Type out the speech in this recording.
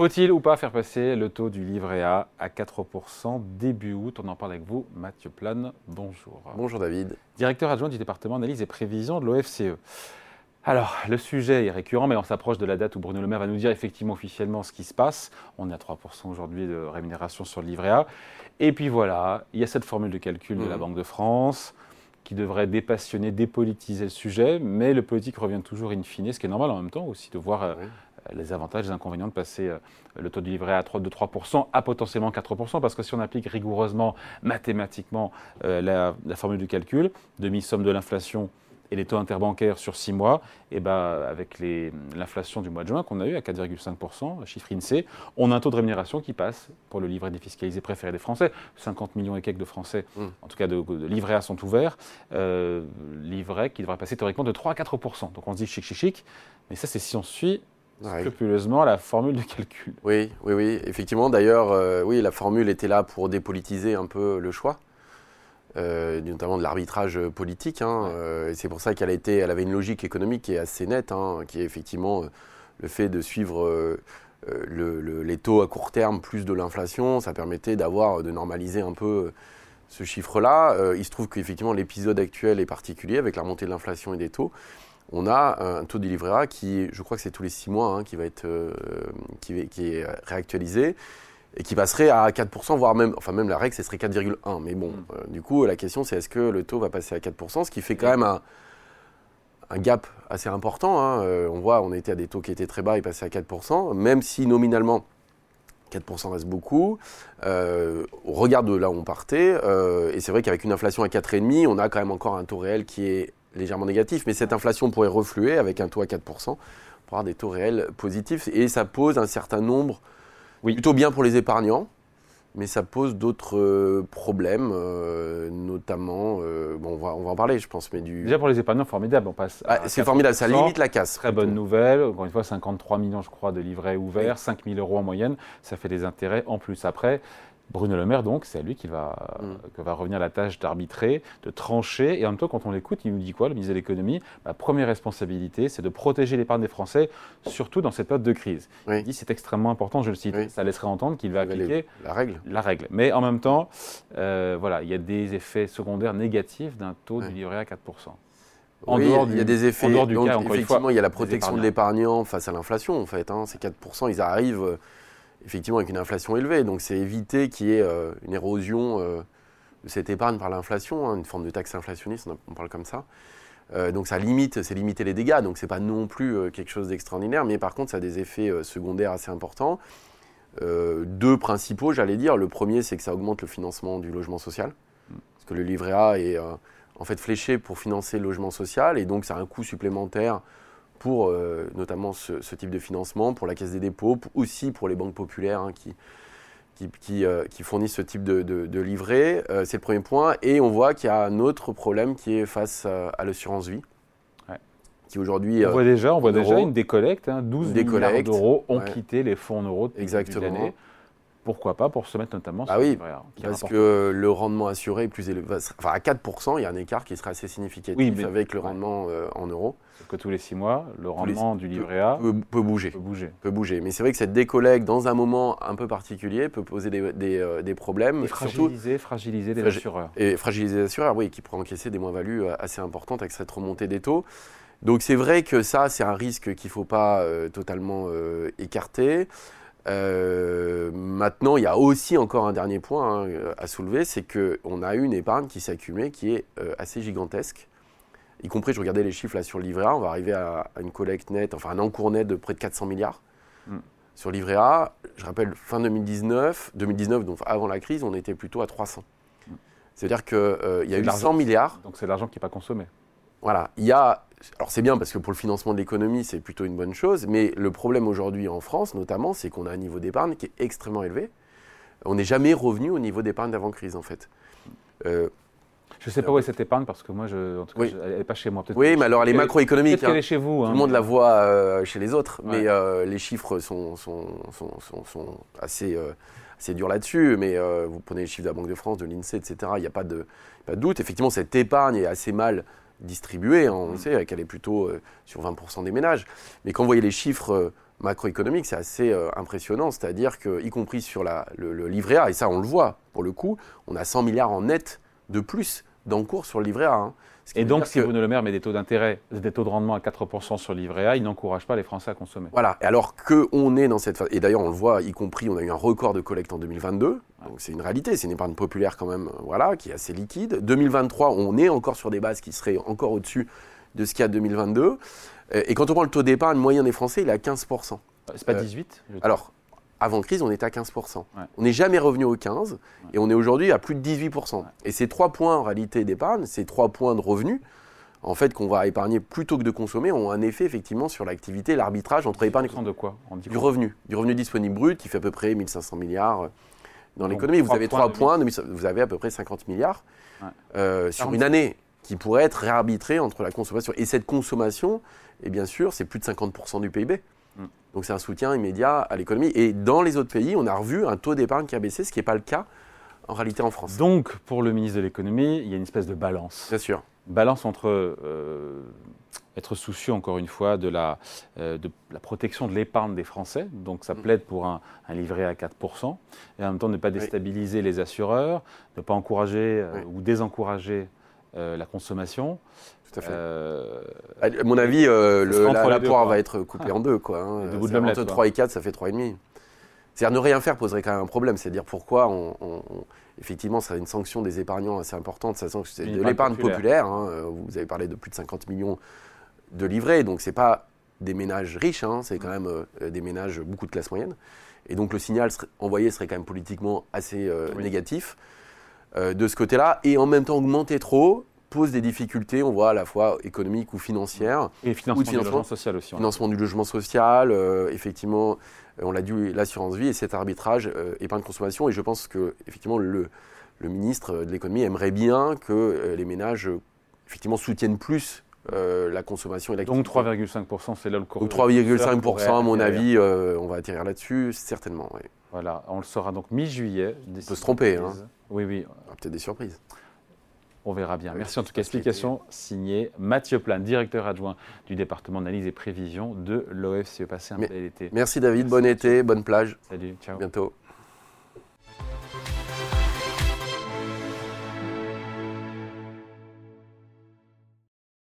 Faut-il ou pas faire passer le taux du livret A à 4% début août? On en parle avec vous, Mathieu Plane. Bonjour. Bonjour David. Directeur adjoint du département analyse et prévision de l'OFCE. Alors, le sujet est récurrent, mais on s'approche de la date où Bruno Le Maire va nous dire effectivement officiellement ce qui se passe. On est à 3% aujourd'hui de rémunération sur le livret A. Et puis voilà, il y a cette formule de calcul de la mmh. Banque de France qui devrait dépassionner, dépolitiser le sujet, mais le politique revient toujours in fine, ce qui est normal en même temps aussi de voir euh, les avantages, les inconvénients de passer euh, le taux du livret à 3, de 3% à potentiellement 4%, parce que si on applique rigoureusement, mathématiquement, euh, la, formule du calcul, demi-somme de l'inflation et les taux interbancaires sur 6 mois, et eh ben, avec l'inflation du mois de juin qu'on a eu à 4,5%, chiffre INSEE, on a un taux de rémunération qui passe pour le livret défiscalisé préféré des Français. 50 millions et quelques de Français, mmh. en tout cas de, livrets A sont ouverts, euh, livrets qui devraient passer théoriquement de 3 à 4%. Donc on se dit chic, chic, chic, mais ça c'est si on suit scrupuleusement la formule de calcul. Oui, oui, oui, effectivement. D'ailleurs, euh, oui, la formule était là pour dépolitiser un peu le choix. Euh, notamment de l'arbitrage politique. Hein, euh, et c'est pour ça qu'elle été, elle avait une logique économique qui est assez nette, hein, qui est effectivement le fait de suivre les taux à court terme plus de l'inflation. Ça permettait d'avoir, de normaliser un peu ce chiffre-là. il se trouve qu'effectivement l'épisode actuel est particulier avec la montée de l'inflation et des taux on a un taux de livret A qui, je crois que c'est tous les six mois, hein, qui va être euh, qui, est réactualisé et qui passerait à 4%, voire même, enfin même la règle, ce serait 4,1. Mais bon, mm. euh, du coup, la question c'est est-ce que le taux va passer à 4%, ce qui fait quand même un, gap assez important. Hein. Euh, on voit, on était à des taux qui étaient très bas, et passé à 4%, même si nominalement 4% reste beaucoup. on regarde de là où on partait, et c'est vrai qu'avec une inflation à 4,5, on a quand même encore un taux réel qui est légèrement négatif, mais cette inflation pourrait refluer avec un taux à 4% pour avoir des taux réels positifs. Et ça pose un certain nombre, oui. plutôt bien pour les épargnants, mais ça pose d'autres euh, problèmes, euh, notamment, euh, bon, on va, on va en parler, je pense, mais du... Déjà pour les épargnants, formidable, on passe... Ah, c'est formidable, ça limite la casse. Très bonne nouvelle, encore une fois, 53 millions, je crois, de livrets ouverts, 5 000 euros en moyenne, ça fait des intérêts en plus. Après, Bruno Le Maire, donc, c'est à lui qui va, mm. que va revenir la tâche d'arbitrer, de trancher. Et en même temps, quand on l'écoute, il nous dit quoi, le ministre de l'économie? Ma première responsabilité, c'est de protéger l'épargne des Français, surtout dans cette période de crise. Il dit c'est extrêmement important, je le cite. Ça laisserait entendre qu'il va appliquer la règle. La règle. Mais en même temps, euh, voilà, il y a des effets secondaires négatifs d'un taux du livret à 4%. En dehors il y a des effets. En dehors du cas, effectivement, il y a la protection de l'épargnant face à l'inflation, en fait. Hein. Ces 4%, ils arrivent effectivement avec une inflation élevée. Donc c'est éviter qu'il y ait euh, une érosion euh, de cette épargne par l'inflation, hein, une forme de taxe inflationniste, on, parle comme ça. Euh, donc ça limite, c'est limiter les dégâts, donc c'est pas non plus quelque chose d'extraordinaire, mais par contre ça a des effets secondaires assez importants. deux principaux, j'allais dire. Le premier, c'est que ça augmente le financement du logement social, parce que le livret A est en fait fléché pour financer le logement social, et donc ça a un coût supplémentaire pour euh, notamment ce, type de financement, pour la Caisse des dépôts, aussi pour les banques populaires hein, qui, qui, euh, qui, fournissent ce type de, de, livret. Euh, c'est le premier point. Et on voit qu'il y a un autre problème qui est face à l'assurance vie. Qui aujourd'hui. On voit déjà, on voit déjà une décollecte. Hein, 12 milliards d'euros ont quitté les fonds en euros depuis Exactement. Pourquoi pas pour se mettre notamment ah sur oui, parce que le rendement assuré est plus élevé. Enfin, à 4%, il y a un écart qui serait assez significatif avec le rendement euh, en euros. Que tous les six mois, le rendement du livret A peut, bouger. Peut bouger. Mais c'est vrai que cette décollecte, dans un moment un peu particulier, peut poser des, des, euh, problèmes. Et fragiliser, fragiliser les assureurs. Et fragiliser les assureurs, oui, qui pourraient encaisser des moins-values euh, assez importantes avec cette remontée des taux. Donc c'est vrai que ça, c'est un risque qu'il ne faut pas totalement écarter. Euh, maintenant, il y a aussi encore un dernier point hein, à soulever, c'est qu'on a une épargne qui s'est accumulée qui est euh, assez gigantesque. Y compris, je regardais les chiffres là sur le livret A, on va arriver à, une collecte nette, enfin un encours net de près de 400 milliards. Mm. Sur le livret A, je rappelle, fin 2019, 2019, donc avant la crise, on était plutôt à 300. Mm. C'est-à-dire qu'il euh, y a eu 100 milliards. Donc c'est l'argent qui n'est pas consommé. Voilà, il y a alors c'est bien parce que pour le financement de l'économie, c'est plutôt une bonne chose, mais le problème aujourd'hui en France, notamment, c'est qu'on a un niveau d'épargne qui est extrêmement élevé. On n'est jamais revenu au niveau d'épargne d'avant-crise, en fait. Euh, je ne sais pas où est cette épargne parce que moi, je, en tout cas, elle n'est pas chez moi. Oui, mais alors elle est macroéconomique. Peut-être qu'elle est chez vous. Hein, Tout le monde la voit euh, chez les autres, mais euh, les chiffres sont, sont, sont, assez, assez durs là-dessus. Mais vous prenez les chiffres de la Banque de France, de l'INSEE, etc. Il n'y a pas de, pas de doute. Effectivement, cette épargne est assez mal distribuée, hein, on mm. sait qu'elle est plutôt euh, sur 20% des ménages. Mais quand vous voyez les chiffres euh, macroéconomique, c'est assez euh, impressionnant. C'est-à-dire que, y compris sur la, le, livret A, et ça on le voit pour le coup, on a 100 milliards en net de plus d'encours sur le livret A. hein. Et donc, si que- Bruno Le Maire met des taux d'intérêt, des taux de rendement à 4% sur le livret A, il n'encourage pas les Français à consommer. Voilà, et alors qu'on est dans cette phase, et d'ailleurs on le voit, y compris, on a eu un record de collecte en 2022, donc c'est une réalité, c'est une épargne populaire quand même, euh, voilà, qui est assez liquide. 2023, on est encore sur des bases qui seraient encore au-dessus de ce qu'il y a 2022. Euh, Et quand on prend le taux d'épargne moyen des Français, il est à 15%. C'est pas Euh, 18 je- Alors, avant crise, on était à 15%. Ouais. On n'est jamais revenu au 15%, et on est aujourd'hui à plus de 18%. Et ces trois points en réalité d'épargne, ces trois points de revenus, en fait, qu'on va épargner plutôt que de consommer, ont un effet effectivement sur l'activité, l'arbitrage entre épargne et de quoi du revenu, du revenu disponible brut qui fait à peu près 1500 milliards euh, dans l'économie. Vous avez points trois de points, de- vous avez à peu près 50 milliards Ouais. euh, sur 40. une année qui pourrait être réarbitrée entre la consommation. Et cette consommation, et bien sûr, c'est plus de 50% du PIB. Mm. Donc c'est un soutien immédiat à l'économie. Et dans les autres pays, on a revu un taux d'épargne qui a baissé, ce qui n'est pas le cas en réalité en France. Donc, pour le ministre de l'économie, il y a une espèce de balance. Bien sûr. balance entre euh, être soucieux, encore une fois, de la, euh, de la protection de l'épargne des Français, donc ça Mm. plaide pour un, un livret à 4%, et en même temps ne pas déstabiliser les assureurs, ne pas encourager euh, Oui. ou désencourager euh, la consommation. Tout à fait. Euh, À mon avis, euh, le, la, la deux, poire quoi. va être coupée en deux. Quoi, hein. De C'est l'omelette, Entre quoi. 3 et 4, ça fait 3,5. C'est-à-dire ne rien faire poserait quand même un problème. C'est-à-dire pourquoi on, on- on- effectivement, ça a une sanction des épargnants assez importante, c'est de épargne l'épargne populaire. populaire. hein. Vous avez parlé de plus de 50 millions de livrets, donc c'est pas des ménages riches, hein, c'est quand même euh, des ménages beaucoup de classe moyenne. Et donc le signal envoyé serait quand même politiquement assez euh, Oui. négatif euh, de ce côté-là. Et en même temps, augmenter trop pose des difficultés, on voit à la fois économiques ou financières. et financement, du financement. logement social aussi. Financement du logement social, effectivement, on l'a dit, l'assurance vie et cet arbitrage euh, épargne-consommation. Et je pense que, effectivement, le, le ministre de l'économie aimerait bien que les ménages, effectivement, soutiennent plus euh, la consommation l'activité. Donc 3,5%, c'est là le cours. Donc 3,5%, à mon avis, euh, on va atterrir là-dessus, certainement. oui. Voilà, on le saura donc mi-juillet. On peut se tromper. Hein. Oui, oui, y aura peut-être des surprises. On verra bien. Oui, Merci en tout cas. Explication signée Mathieu Plan, directeur adjoint du département d'analyse et prévision de l'OFCE. Passez un Mais- bel été. Merci David, Merci, bon été, bonne plage, Salut, ciao. à bientôt.